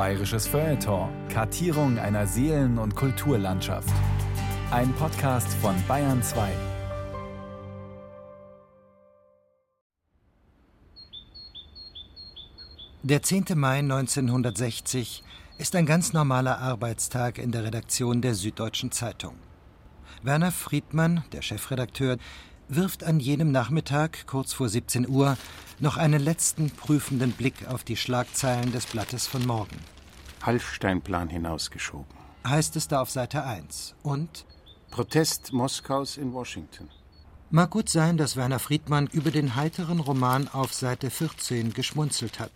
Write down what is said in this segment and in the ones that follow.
Bayerisches Feuilleton. Kartierung einer Seelen- und Kulturlandschaft. Ein Podcast von Bayern 2. Der 10. Mai 1960 ist ein ganz normaler Arbeitstag in der Redaktion der Süddeutschen Zeitung. Werner Friedmann, der Chefredakteur, wirft an jenem Nachmittag, kurz vor 17 Uhr, noch einen letzten prüfenden Blick auf die Schlagzeilen des Blattes von morgen. Hallsteinplan hinausgeschoben. Heißt es da auf Seite 1. Und? Protest Moskaus in Washington. Mag gut sein, dass Werner Friedmann über den heiteren Roman auf Seite 14 geschmunzelt hat.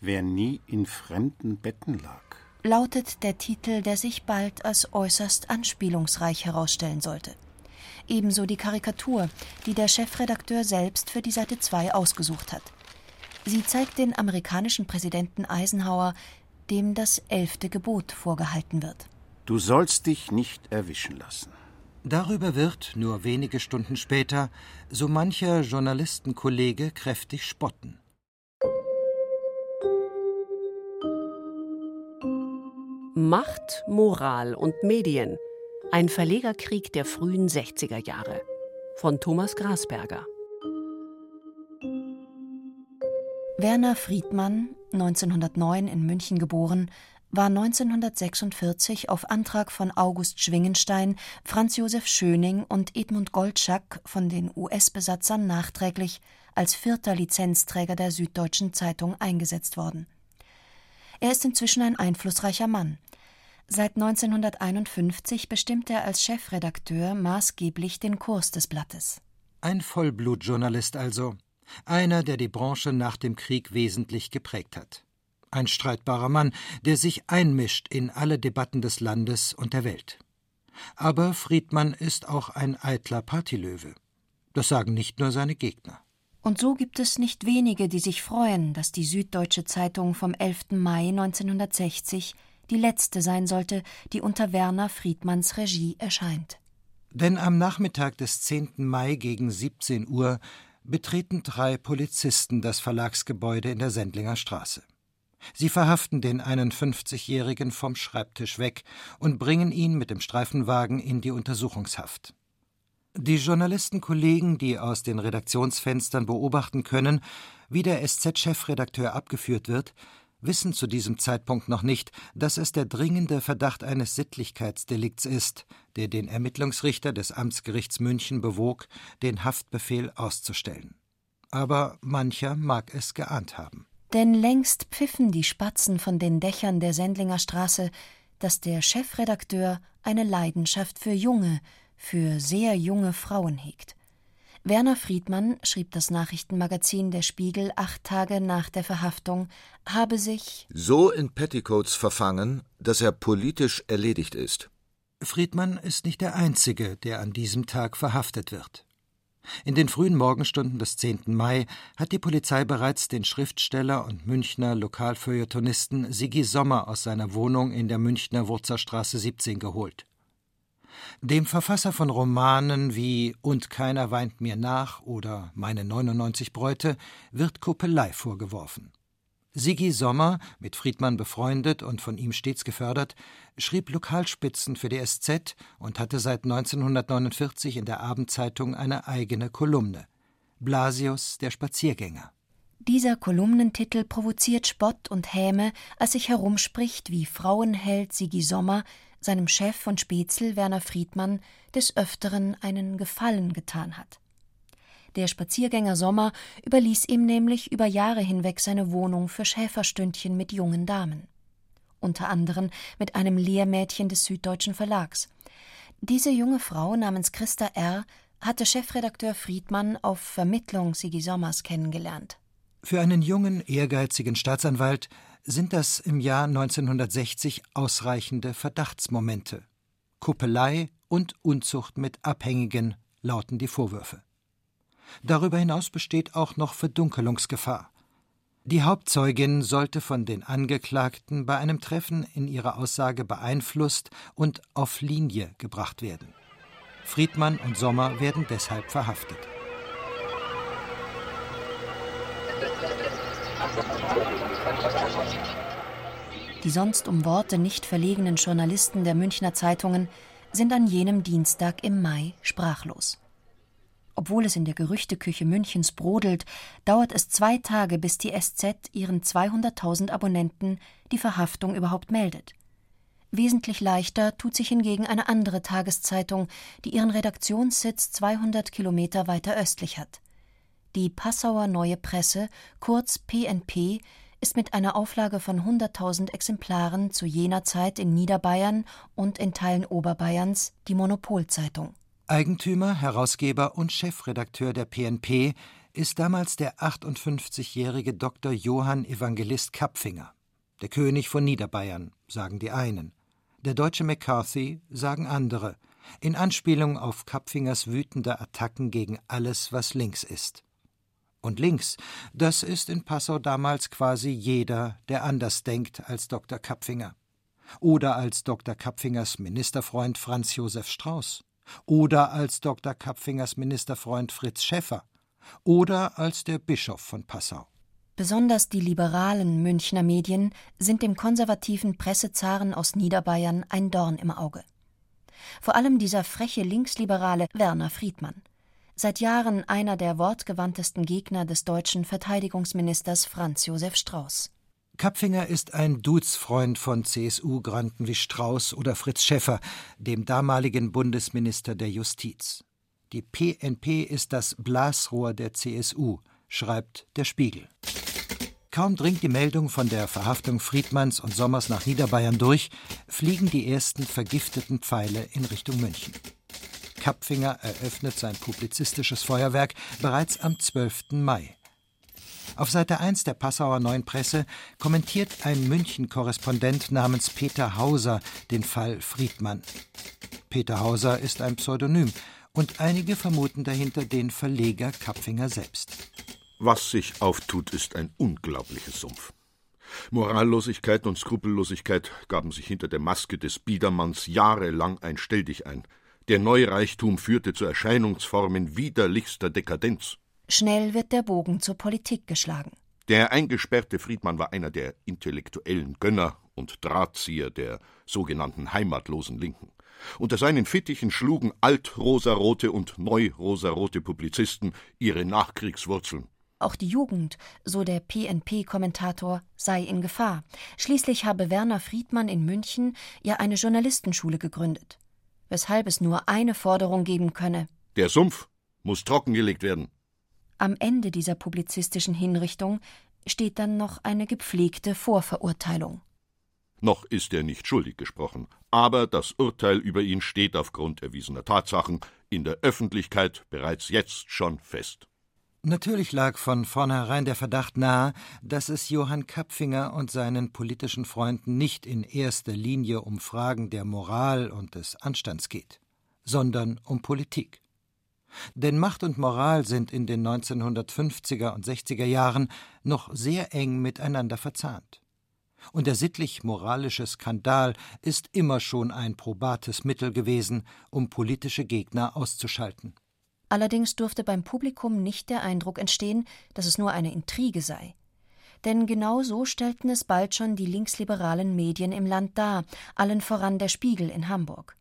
Wer nie in fremden Betten lag. Lautet der Titel, der sich bald als äußerst anspielungsreich herausstellen sollte. Ebenso die Karikatur, die der Chefredakteur selbst für die Seite 2 ausgesucht hat. Sie zeigt den amerikanischen Präsidenten Eisenhower, dem das elfte Gebot vorgehalten wird. Du sollst dich nicht erwischen lassen. Darüber wird, nur wenige Stunden später, so mancher Journalistenkollege kräftig spotten. Macht, Moral und Medien. Ein Verlegerkrieg der frühen 60er Jahre. Von Thomas Grasberger. Werner Friedmann, 1909 in München geboren, war 1946 auf Antrag von August Schwingenstein, Franz Josef Schöning und Edmund Goldschack von den US-Besatzern nachträglich als vierter Lizenzträger der Süddeutschen Zeitung eingesetzt worden. Er ist inzwischen ein einflussreicher Mann. Seit 1951 bestimmt er als Chefredakteur maßgeblich den Kurs des Blattes. Ein Vollblutjournalist also, einer, der die Branche nach dem Krieg wesentlich geprägt hat. Ein streitbarer Mann, der sich einmischt in alle Debatten des Landes und der Welt. Aber Friedmann ist auch ein eitler Partylöwe. Das sagen nicht nur seine Gegner. Und so gibt es nicht wenige, die sich freuen, dass die Süddeutsche Zeitung vom 11. Mai 1960 die letzte sein sollte, die unter Werner Friedmanns Regie erscheint. Denn am Nachmittag des 10. Mai gegen 17 Uhr betreten drei Polizisten das Verlagsgebäude in der Sendlinger Straße. Sie verhaften den 51-Jährigen vom Schreibtisch weg und bringen ihn mit dem Streifenwagen in die Untersuchungshaft. Die Journalistenkollegen, die aus den Redaktionsfenstern beobachten können, wie der SZ-Chefredakteur abgeführt wird, wissen zu diesem Zeitpunkt noch nicht, dass es der dringende Verdacht eines Sittlichkeitsdelikts ist, der den Ermittlungsrichter des Amtsgerichts München bewog, den Haftbefehl auszustellen. Aber mancher mag es geahnt haben. Denn längst pfiffen die Spatzen von den Dächern der Sendlinger Straße, dass der Chefredakteur eine Leidenschaft für junge, für sehr junge Frauen hegt. Werner Friedmann, schrieb das Nachrichtenmagazin Der Spiegel acht Tage nach der Verhaftung, habe sich so in Petticoats verfangen, dass er politisch erledigt ist. Friedmann ist nicht der Einzige, der an diesem Tag verhaftet wird. In den frühen Morgenstunden des 10. Mai hat die Polizei bereits den Schriftsteller und Münchner Lokalfeuilletonisten Sigi Sommer aus seiner Wohnung in der Münchner Wurzerstraße 17 geholt. Dem Verfasser von Romanen wie Und keiner weint mir nach oder Meine 99 Bräute wird Kuppelei vorgeworfen. Sigi Sommer, mit Friedmann befreundet und von ihm stets gefördert, schrieb Lokalspitzen für die SZ und hatte seit 1949 in der Abendzeitung eine eigene Kolumne. Blasius, der Spaziergänger. Dieser Kolumnentitel provoziert Spott und Häme, als sich herumspricht, wie Frauenheld Sigi Sommer seinem Chef von Spätzl, Werner Friedmann, des Öfteren einen Gefallen getan hat. Der Spaziergänger Sommer überließ ihm nämlich über Jahre hinweg seine Wohnung für Schäferstündchen mit jungen Damen. Unter anderem mit einem Lehrmädchen des Süddeutschen Verlags. Diese junge Frau namens Christa R. hatte Chefredakteur Friedmann auf Vermittlung Sigi Sommers kennengelernt. Für einen jungen, ehrgeizigen Staatsanwalt sind das im Jahr 1960 ausreichende Verdachtsmomente. Kuppelei und Unzucht mit Abhängigen lauten die Vorwürfe. Darüber hinaus besteht auch noch Verdunkelungsgefahr. Die Hauptzeugin sollte von den Angeklagten bei einem Treffen in ihrer Aussage beeinflusst und auf Linie gebracht werden. Friedmann und Sommer werden deshalb verhaftet. Die sonst um Worte nicht verlegenen Journalisten der Münchner Zeitungen sind an jenem Dienstag im Mai sprachlos. Obwohl es in der Gerüchteküche Münchens brodelt, dauert es zwei Tage, bis die SZ ihren 200.000 Abonnenten die Verhaftung überhaupt meldet. Wesentlich leichter tut sich hingegen eine andere Tageszeitung, die ihren Redaktionssitz 200 Kilometer weiter östlich hat. Die Passauer Neue Presse, kurz PNP, ist mit einer Auflage von 100.000 Exemplaren zu jener Zeit in Niederbayern und in Teilen Oberbayerns die Monopolzeitung. Eigentümer, Herausgeber und Chefredakteur der PNP ist damals der 58-jährige Dr. Johann Evangelist Kapfinger. Der König von Niederbayern, sagen die einen. Der deutsche McCarthy, sagen andere, in Anspielung auf Kapfingers wütende Attacken gegen alles, was links ist. Und links, das ist in Passau damals quasi jeder, der anders denkt als Dr. Kapfinger. Oder als Dr. Kapfingers Ministerfreund Franz Josef Strauß. Oder als Dr. Kapfingers Ministerfreund Fritz Schäffer. Oder als der Bischof von Passau. Besonders die liberalen Münchner Medien sind dem konservativen Pressezaren aus Niederbayern ein Dorn im Auge. Vor allem dieser freche Linksliberale Werner Friedmann. Seit Jahren einer der wortgewandtesten Gegner des deutschen Verteidigungsministers Franz Josef Strauß. Kapfinger ist ein Duzfreund von CSU-Granten wie Strauß oder Fritz Schäffer, dem damaligen Bundesminister der Justiz. Die PNP ist das Blasrohr der CSU, schreibt der Spiegel. Kaum dringt die Meldung von der Verhaftung Friedmanns und Sommers nach Niederbayern durch, fliegen die ersten vergifteten Pfeile in Richtung München. Kapfinger eröffnet sein publizistisches Feuerwerk bereits am 12. Mai. Auf Seite 1 der Passauer Neuen Presse kommentiert ein München-Korrespondent namens Peter Hauser den Fall Friedmann. Peter Hauser ist ein Pseudonym und einige vermuten dahinter den Verleger Kapfinger selbst. Was sich auftut, ist ein unglaublicher Sumpf. Morallosigkeit und Skrupellosigkeit gaben sich hinter der Maske des Biedermanns jahrelang ein Stelldichein. Der Neureichtum führte zu Erscheinungsformen widerlichster Dekadenz. Schnell wird der Bogen zur Politik geschlagen. Der eingesperrte Friedmann war einer der intellektuellen Gönner und Drahtzieher der sogenannten heimatlosen Linken. Unter seinen Fittichen schlugen altrosarote und neurosarote Publizisten ihre Nachkriegswurzeln. Auch die Jugend, so der PNP-Kommentator, sei in Gefahr. Schließlich habe Werner Friedmann in München ja eine Journalistenschule gegründet. Weshalb es nur eine Forderung geben könne. Der Sumpf muss trockengelegt werden. Am Ende dieser publizistischen Hinrichtung steht dann noch eine gepflegte Vorverurteilung. Noch ist er nicht schuldig gesprochen, aber das Urteil über ihn steht aufgrund erwiesener Tatsachen in der Öffentlichkeit bereits jetzt schon fest. Natürlich lag von vornherein der Verdacht nahe, dass es Johann Kapfinger und seinen politischen Freunden nicht in erster Linie um Fragen der Moral und des Anstands geht, sondern um Politik. Denn Macht und Moral sind in den 1950er und 60er Jahren noch sehr eng miteinander verzahnt. Und der sittlich-moralische Skandal ist immer schon ein probates Mittel gewesen, um politische Gegner auszuschalten. Allerdings durfte beim Publikum nicht der Eindruck entstehen, dass es nur eine Intrige sei. Denn genau so stellten es bald schon die linksliberalen Medien im Land dar, allen voran der Spiegel in Hamburg.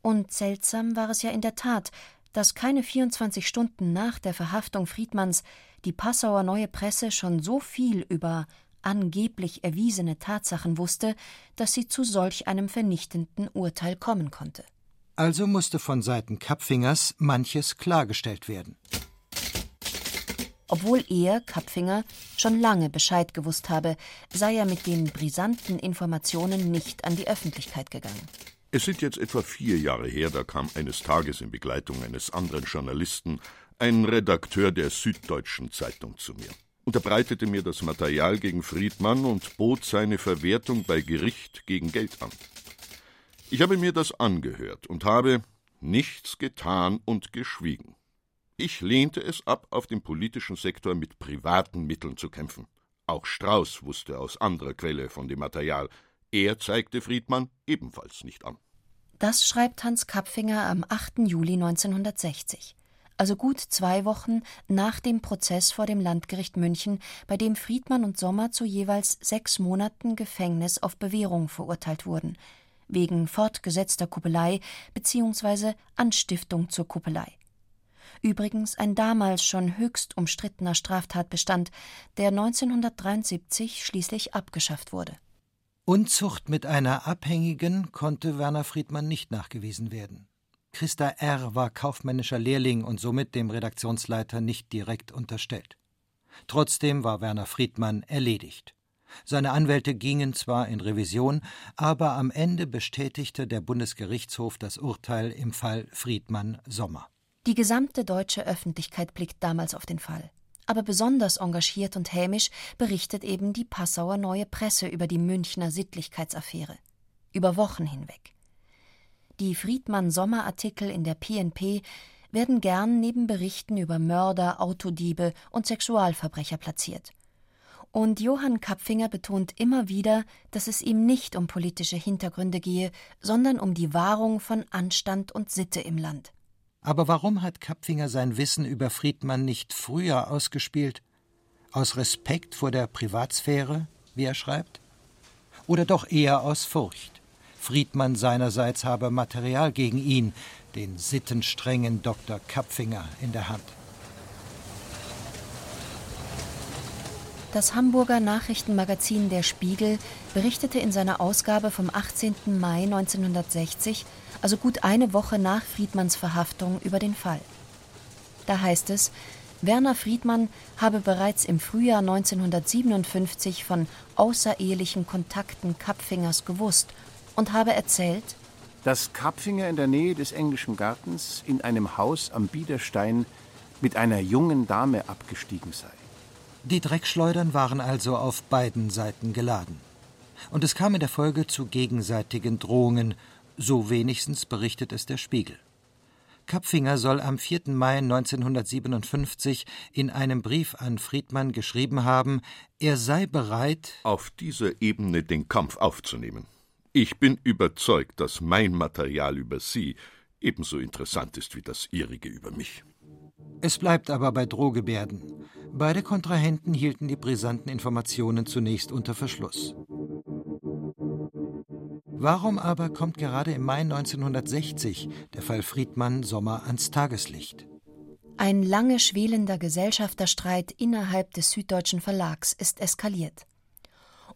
Und seltsam war es ja in der Tat, dass keine 24 Stunden nach der Verhaftung Friedmanns die Passauer Neue Presse schon so viel über angeblich erwiesene Tatsachen wusste, dass sie zu solch einem vernichtenden Urteil kommen konnte. Also musste von Seiten Kapfingers manches klargestellt werden. Obwohl er, Kapfinger, schon lange Bescheid gewusst habe, sei er mit den brisanten Informationen nicht an die Öffentlichkeit gegangen. Es sind jetzt etwa vier Jahre her, da kam eines Tages in Begleitung eines anderen Journalisten ein Redakteur der Süddeutschen Zeitung zu mir, unterbreitete mir das Material gegen Friedmann und bot seine Verwertung bei Gericht gegen Geld an. Ich habe mir das angehört und habe nichts getan und geschwiegen. Ich lehnte es ab, auf dem politischen Sektor mit privaten Mitteln zu kämpfen. Auch Strauß wusste aus anderer Quelle von dem Material. Er zeigte Friedmann ebenfalls nicht an. Das schreibt Hans Kapfinger am 8. Juli 1960. also gut zwei Wochen nach dem Prozess vor dem Landgericht München, bei dem Friedmann und Sommer zu jeweils sechs Monaten Gefängnis auf Bewährung verurteilt wurden, wegen fortgesetzter Kuppelei bzw. Anstiftung zur Kuppelei. Übrigens ein damals schon höchst umstrittener Straftatbestand, der 1973 schließlich abgeschafft wurde. Unzucht mit einer Abhängigen konnte Werner Friedmann nicht nachgewiesen werden. Christa R. war kaufmännischer Lehrling und somit dem Redaktionsleiter nicht direkt unterstellt. Trotzdem war Werner Friedmann erledigt. Seine Anwälte gingen zwar in Revision, aber am Ende bestätigte der Bundesgerichtshof das Urteil im Fall Friedmann Sommer. Die gesamte deutsche Öffentlichkeit blickt damals auf den Fall. Aber besonders engagiert und hämisch berichtet eben die Passauer Neue Presse über die Münchner Sittlichkeitsaffäre. Über Wochen hinweg. Die Friedmann-Sommer-Artikel in der PNP werden gern neben Berichten über Mörder, Autodiebe und Sexualverbrecher platziert. Und Johann Kapfinger betont immer wieder, dass es ihm nicht um politische Hintergründe gehe, sondern um die Wahrung von Anstand und Sitte im Land. Aber warum hat Kapfinger sein Wissen über Friedmann nicht früher ausgespielt? Aus Respekt vor der Privatsphäre, wie er schreibt? Oder doch eher aus Furcht? Friedmann seinerseits habe Material gegen ihn, den sittenstrengen Dr. Kapfinger, in der Hand. Das Hamburger Nachrichtenmagazin Der Spiegel berichtete in seiner Ausgabe vom 18. Mai 1960 also gut eine Woche nach Friedmanns Verhaftung, über den Fall. Da heißt es, Werner Friedmann habe bereits im Frühjahr 1957 von außerehelichen Kontakten Kapfingers gewusst und habe erzählt, dass Kapfinger in der Nähe des Englischen Gartens in einem Haus am Biederstein mit einer jungen Dame abgestiegen sei. Die Dreckschleudern waren also auf beiden Seiten geladen. Und es kam in der Folge zu gegenseitigen Drohungen so wenigstens berichtet es der Spiegel. Kapfinger soll am 4. Mai 1957 in einem Brief an Friedmann geschrieben haben, er sei bereit, auf dieser Ebene den Kampf aufzunehmen. Ich bin überzeugt, dass mein Material über Sie ebenso interessant ist wie das Ihrige über mich. Es bleibt aber bei Drohgebärden. Beide Kontrahenten hielten die brisanten Informationen zunächst unter Verschluss. Warum aber kommt gerade im Mai 1960 der Fall Friedmann Sommer ans Tageslicht? Ein lange schwelender Gesellschafterstreit innerhalb des Süddeutschen Verlags ist eskaliert.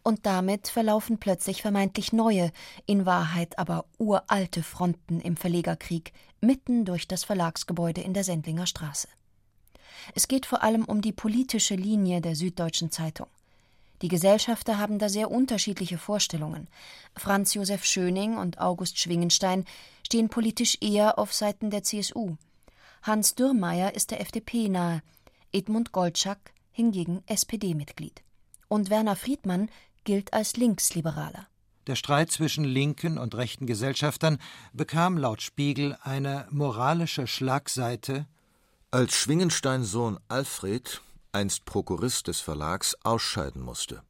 Und damit verlaufen plötzlich vermeintlich neue, in Wahrheit aber uralte Fronten im Verlegerkrieg mitten durch das Verlagsgebäude in der Sendlinger Straße. Es geht vor allem um die politische Linie der Süddeutschen Zeitung. Die Gesellschafter haben da sehr unterschiedliche Vorstellungen. Franz Josef Schöning und August Schwingenstein stehen politisch eher auf Seiten der CSU. Hans Dürrmeier ist der FDP nahe, Edmund Goldschagg hingegen SPD-Mitglied. Und Werner Friedmann gilt als Linksliberaler. Der Streit zwischen linken und rechten Gesellschaftern bekam laut Spiegel eine moralische Schlagseite. Als Schwingensteins Sohn Alfred einst Prokurist des Verlags, ausscheiden musste.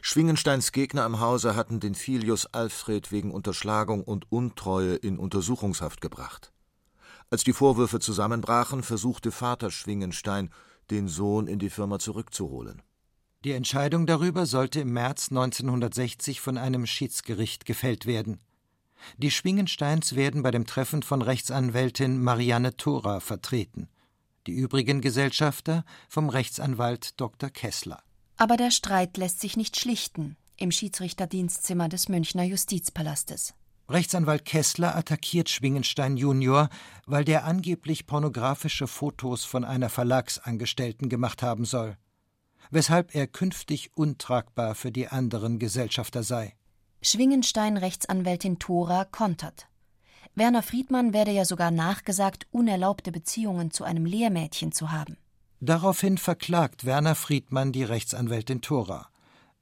Schwingensteins Gegner im Hause hatten den Filius Alfred wegen Unterschlagung und Untreue in Untersuchungshaft gebracht. Als die Vorwürfe zusammenbrachen, versuchte Vater Schwingenstein, den Sohn in die Firma zurückzuholen. Die Entscheidung darüber sollte im März 1960 von einem Schiedsgericht gefällt werden. Die Schwingensteins werden bei dem Treffen von Rechtsanwältin Marianne Thora vertreten die übrigen Gesellschafter vom Rechtsanwalt Dr. Kessler. Aber der Streit lässt sich nicht schlichten im Schiedsrichterdienstzimmer des Münchner Justizpalastes. Rechtsanwalt Kessler attackiert Schwingenstein Junior, weil der angeblich pornografische Fotos von einer Verlagsangestellten gemacht haben soll, weshalb er künftig untragbar für die anderen Gesellschafter sei. Schwingenstein Rechtsanwältin Thora kontert. Werner Friedmann werde ja sogar nachgesagt, unerlaubte Beziehungen zu einem Lehrmädchen zu haben. Daraufhin verklagt Werner Friedmann die Rechtsanwältin Thora.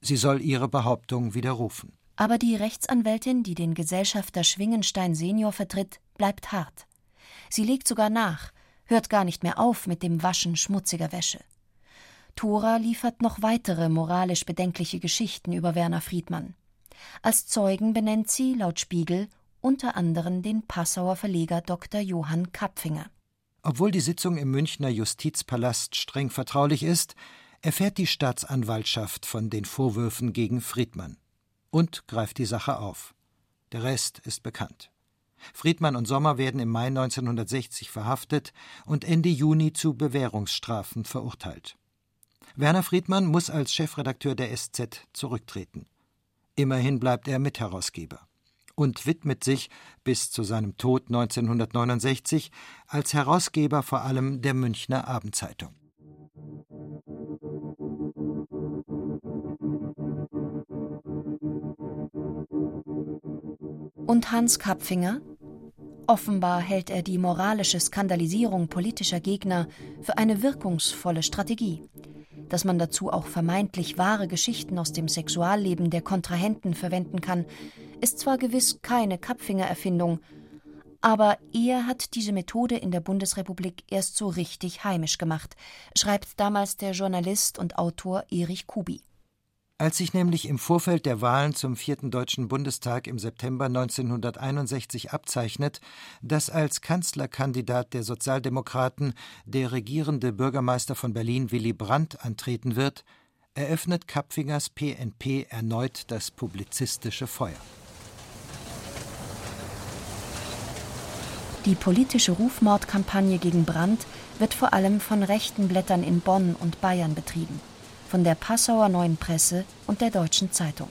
Sie soll ihre Behauptung widerrufen. Aber die Rechtsanwältin, die den Gesellschafter Schwingenstein Senior vertritt, bleibt hart. Sie legt sogar nach, hört gar nicht mehr auf mit dem Waschen schmutziger Wäsche. Thora liefert noch weitere moralisch bedenkliche Geschichten über Werner Friedmann. Als Zeugen benennt sie, laut Spiegel, unter anderem den Passauer Verleger Dr. Johann Kapfinger. Obwohl die Sitzung im Münchner Justizpalast streng vertraulich ist, erfährt die Staatsanwaltschaft von den Vorwürfen gegen Friedmann und greift die Sache auf. Der Rest ist bekannt. Friedmann und Sommer werden im Mai 1960 verhaftet und Ende Juni zu Bewährungsstrafen verurteilt. Werner Friedmann muss als Chefredakteur der SZ zurücktreten. Immerhin bleibt er Mitherausgeber und widmet sich bis zu seinem Tod 1969 als Herausgeber vor allem der Münchner Abendzeitung. Und Hans Kapfinger? Offenbar hält er die moralische Skandalisierung politischer Gegner für eine wirkungsvolle Strategie. Dass man dazu auch vermeintlich wahre Geschichten aus dem Sexualleben der Kontrahenten verwenden kann, ist zwar gewiss keine Kapfinger-Erfindung, aber er hat diese Methode in der Bundesrepublik erst so richtig heimisch gemacht, schreibt damals der Journalist und Autor Erich Kubi. Als sich nämlich im Vorfeld der Wahlen zum vierten Deutschen Bundestag im September 1961 abzeichnet, dass als Kanzlerkandidat der Sozialdemokraten der regierende Bürgermeister von Berlin Willy Brandt antreten wird, eröffnet Kapfingers PNP erneut das publizistische Feuer. Die politische Rufmordkampagne gegen Brandt wird vor allem von rechten Blättern in Bonn und Bayern betrieben von der Passauer Neuen Presse und der Deutschen Zeitung.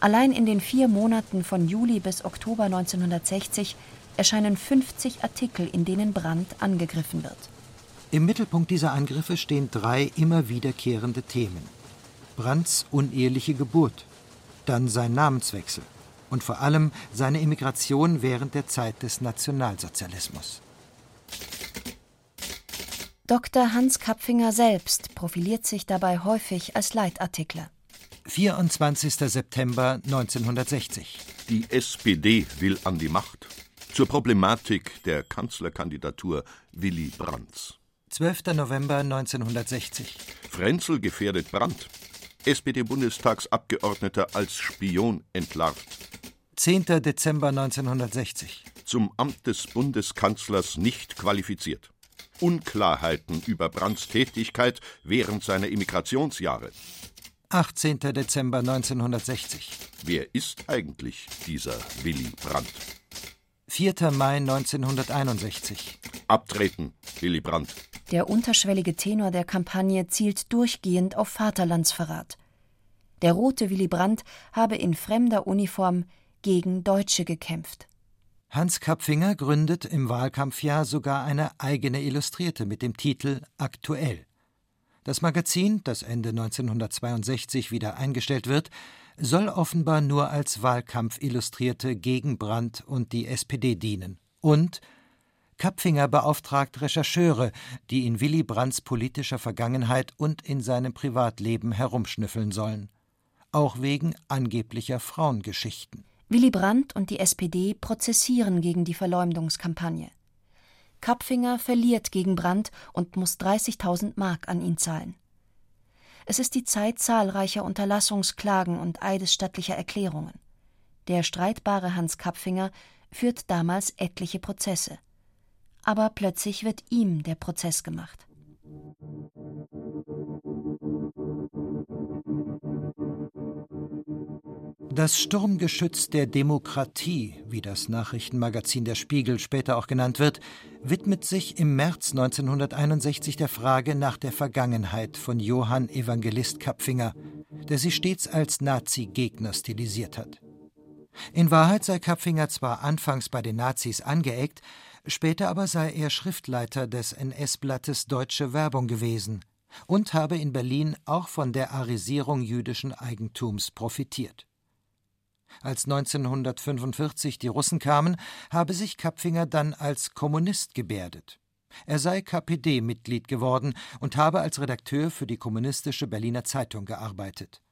Allein in den vier Monaten von Juli bis Oktober 1960 erscheinen 50 Artikel, in denen Brandt angegriffen wird. Im Mittelpunkt dieser Angriffe stehen drei immer wiederkehrende Themen. Brandts uneheliche Geburt, dann sein Namenswechsel und vor allem seine Emigration während der Zeit des Nationalsozialismus. Dr. Hans Kapfinger selbst profiliert sich dabei häufig als Leitartikler. 24. September 1960. Die SPD will an die Macht. Zur Problematik der Kanzlerkandidatur Willy Brandts. 12. November 1960. Frenzel gefährdet Brandt. SPD-Bundestagsabgeordneter als Spion entlarvt. 10. Dezember 1960. Zum Amt des Bundeskanzlers nicht qualifiziert. Unklarheiten über Brandts Tätigkeit während seiner Immigrationsjahre. 18. Dezember 1960. Wer ist eigentlich dieser Willy Brandt? 4. Mai 1961. Abtreten, Willy Brandt. Der unterschwellige Tenor der Kampagne zielt durchgehend auf Vaterlandsverrat. Der rote Willy Brandt habe in fremder Uniform gegen Deutsche gekämpft. Hans Kapfinger gründet im Wahlkampfjahr sogar eine eigene Illustrierte mit dem Titel Aktuell. Das Magazin, das Ende 1962 wieder eingestellt wird, soll offenbar nur als Wahlkampfillustrierte gegen Brandt und die SPD dienen. Und Kapfinger beauftragt Rechercheure, die in Willy Brandts politischer Vergangenheit und in seinem Privatleben herumschnüffeln sollen. Auch wegen angeblicher Frauengeschichten. Willy Brandt und die SPD prozessieren gegen die Verleumdungskampagne. Kapfinger verliert gegen Brandt und muss 30.000 Mark an ihn zahlen. Es ist die Zeit zahlreicher Unterlassungsklagen und eidesstattlicher Erklärungen. Der streitbare Hans Kapfinger führt damals etliche Prozesse. Aber plötzlich wird ihm der Prozess gemacht. Das Sturmgeschütz der Demokratie, wie das Nachrichtenmagazin Der Spiegel später auch genannt wird, widmet sich im März 1961 der Frage nach der Vergangenheit von Johann Evangelist Kapfinger, der sich stets als Nazi-Gegner stilisiert hat. In Wahrheit sei Kapfinger zwar anfangs bei den Nazis angeeckt, später aber sei er Schriftleiter des NS-Blattes Deutsche Werbung gewesen und habe in Berlin auch von der Arisierung jüdischen Eigentums profitiert. Als 1945 die Russen kamen, habe sich Kapfinger dann als Kommunist gebärdet. Er sei KPD-Mitglied geworden und habe als Redakteur für die kommunistische Berliner Zeitung gearbeitet.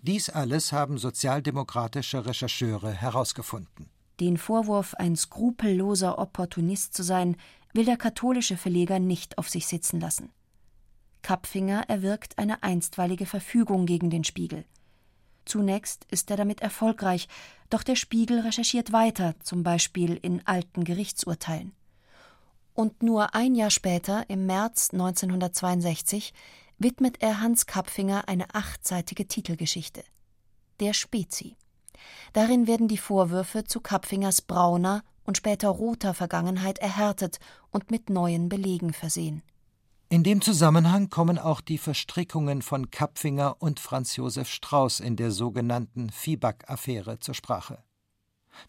Dies alles haben sozialdemokratische Rechercheure herausgefunden. Den Vorwurf, ein skrupelloser Opportunist zu sein, will der katholische Verleger nicht auf sich sitzen lassen. Kapfinger erwirkt eine einstweilige Verfügung gegen den Spiegel. Zunächst ist er damit erfolgreich, doch der Spiegel recherchiert weiter, zum Beispiel in alten Gerichtsurteilen. Und nur ein Jahr später, im März 1962, widmet er Hans Kapfinger eine achtseitige Titelgeschichte. Der Spezi. Darin werden die Vorwürfe zu Kapfingers brauner und später roter Vergangenheit erhärtet und mit neuen Belegen versehen. In dem Zusammenhang kommen auch die Verstrickungen von Kapfinger und Franz Josef Strauß in der sogenannten Viehback-Affäre zur Sprache.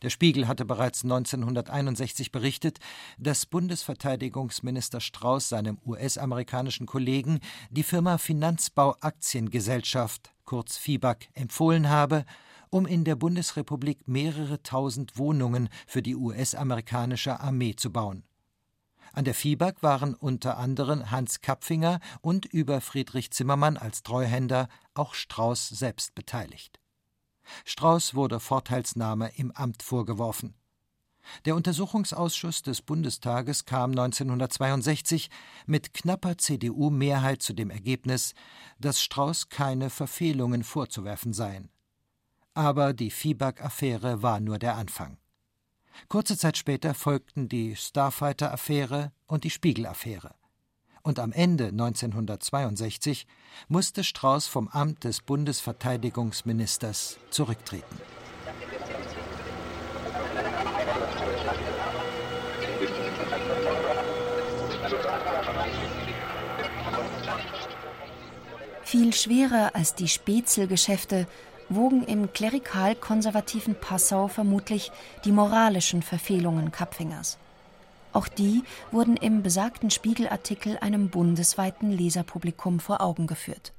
Der Spiegel hatte bereits 1961 berichtet, dass Bundesverteidigungsminister Strauß seinem US-amerikanischen Kollegen die Firma Finanzbau Aktiengesellschaft, kurz FIBAC, empfohlen habe, um in der Bundesrepublik mehrere tausend Wohnungen für die US-amerikanische Armee zu bauen. An der FIBAG waren unter anderem Hans Kapfinger und über Friedrich Zimmermann als Treuhänder auch Strauß selbst beteiligt. Strauß wurde Vorteilsnahme im Amt vorgeworfen. Der Untersuchungsausschuss des Bundestages kam 1962 mit knapper CDU-Mehrheit zu dem Ergebnis, dass Strauß keine Verfehlungen vorzuwerfen seien. Aber die Viehback-Affäre war nur der Anfang. Kurze Zeit später folgten die Starfighter-Affäre und die Spiegel-Affäre. Und am Ende 1962 musste Strauß vom Amt des Bundesverteidigungsministers zurücktreten. Viel schwerer als die Spätzelgeschäfte wogen im klerikal-konservativen Passau vermutlich die moralischen Verfehlungen Kapfingers. Auch die wurden im besagten Spiegelartikel einem bundesweiten Leserpublikum vor Augen geführt.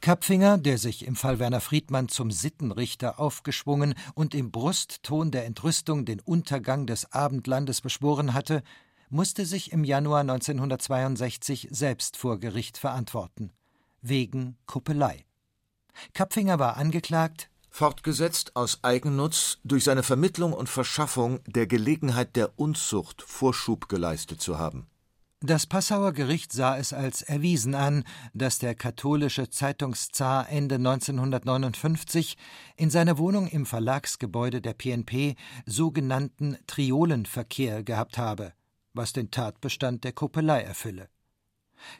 Kapfinger, der sich im Fall Werner Friedmann zum Sittenrichter aufgeschwungen und im Brustton der Entrüstung den Untergang des Abendlandes beschworen hatte, musste sich im Januar 1962 selbst vor Gericht verantworten. Wegen Kuppelei. Kapfinger war angeklagt, fortgesetzt aus Eigennutz durch seine Vermittlung und Verschaffung der Gelegenheit der Unzucht Vorschub geleistet zu haben. Das Passauer Gericht sah es als erwiesen an, dass der katholische Zeitungszar Ende 1959 in seiner Wohnung im Verlagsgebäude der PNP sogenannten Triolenverkehr gehabt habe, was den Tatbestand der Kuppelei erfülle.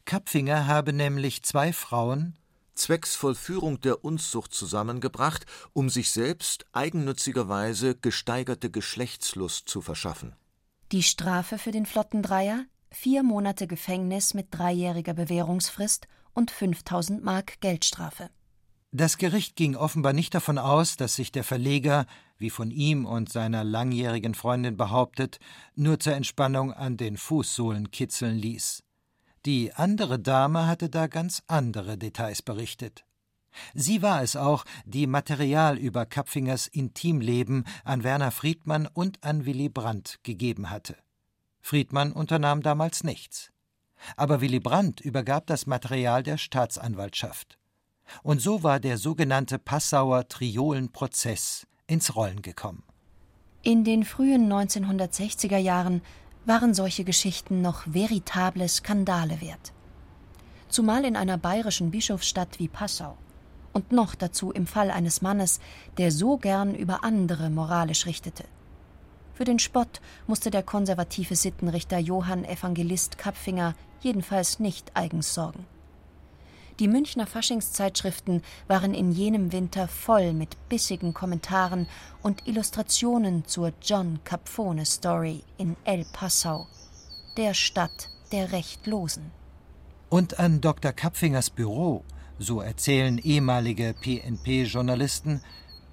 Kapfinger habe nämlich zwei Frauen zwecks Vollführung der Unzucht zusammengebracht, um sich selbst eigennützigerweise gesteigerte Geschlechtslust zu verschaffen. Die Strafe für den Flottendreier? Vier Monate Gefängnis mit dreijähriger Bewährungsfrist und 5000 Mark Geldstrafe. Das Gericht ging offenbar nicht davon aus, dass sich der Verleger, wie von ihm und seiner langjährigen Freundin behauptet, nur zur Entspannung an den Fußsohlen kitzeln ließ. Die andere Dame hatte da ganz andere Details berichtet. Sie war es auch, die Material über Kapfingers Intimleben an Werner Friedmann und an Willy Brandt gegeben hatte. Friedmann unternahm damals nichts. Aber Willy Brandt übergab das Material der Staatsanwaltschaft. Und so war der sogenannte Passauer Triolenprozess ins Rollen gekommen. In den frühen 1960er Jahren waren solche Geschichten noch veritable Skandale wert. Zumal in einer bayerischen Bischofsstadt wie Passau. Und noch dazu im Fall eines Mannes, der so gern über andere moralisch richtete. Für den Spott musste der konservative Sittenrichter Johann Evangelist Kapfinger jedenfalls nicht eigens sorgen. Die Münchner Faschingszeitschriften waren in jenem Winter voll mit bissigen Kommentaren und Illustrationen zur John Capone Story in El Passau, der Stadt der Rechtlosen. Und an Dr. Kapfingers Büro, so erzählen ehemalige PNP-Journalisten,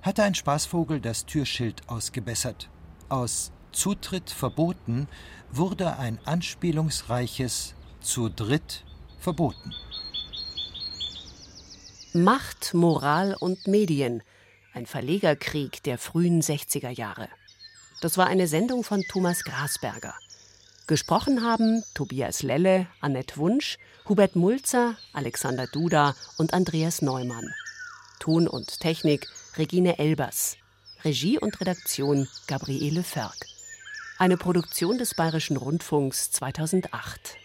hatte ein Spaßvogel das Türschild ausgebessert. Aus Zutritt verboten wurde ein anspielungsreiches zu dritt verboten. Macht, Moral und Medien. Ein Verlegerkrieg der frühen 60er Jahre. Das war eine Sendung von Thomas Grasberger. Gesprochen haben Tobias Lelle, Annette Wunsch, Hubert Mulzer, Alexander Duda und Andreas Neumann. Ton und Technik Regine Elbers. Regie und Redaktion Gabriele Förg. Eine Produktion des Bayerischen Rundfunks 2008.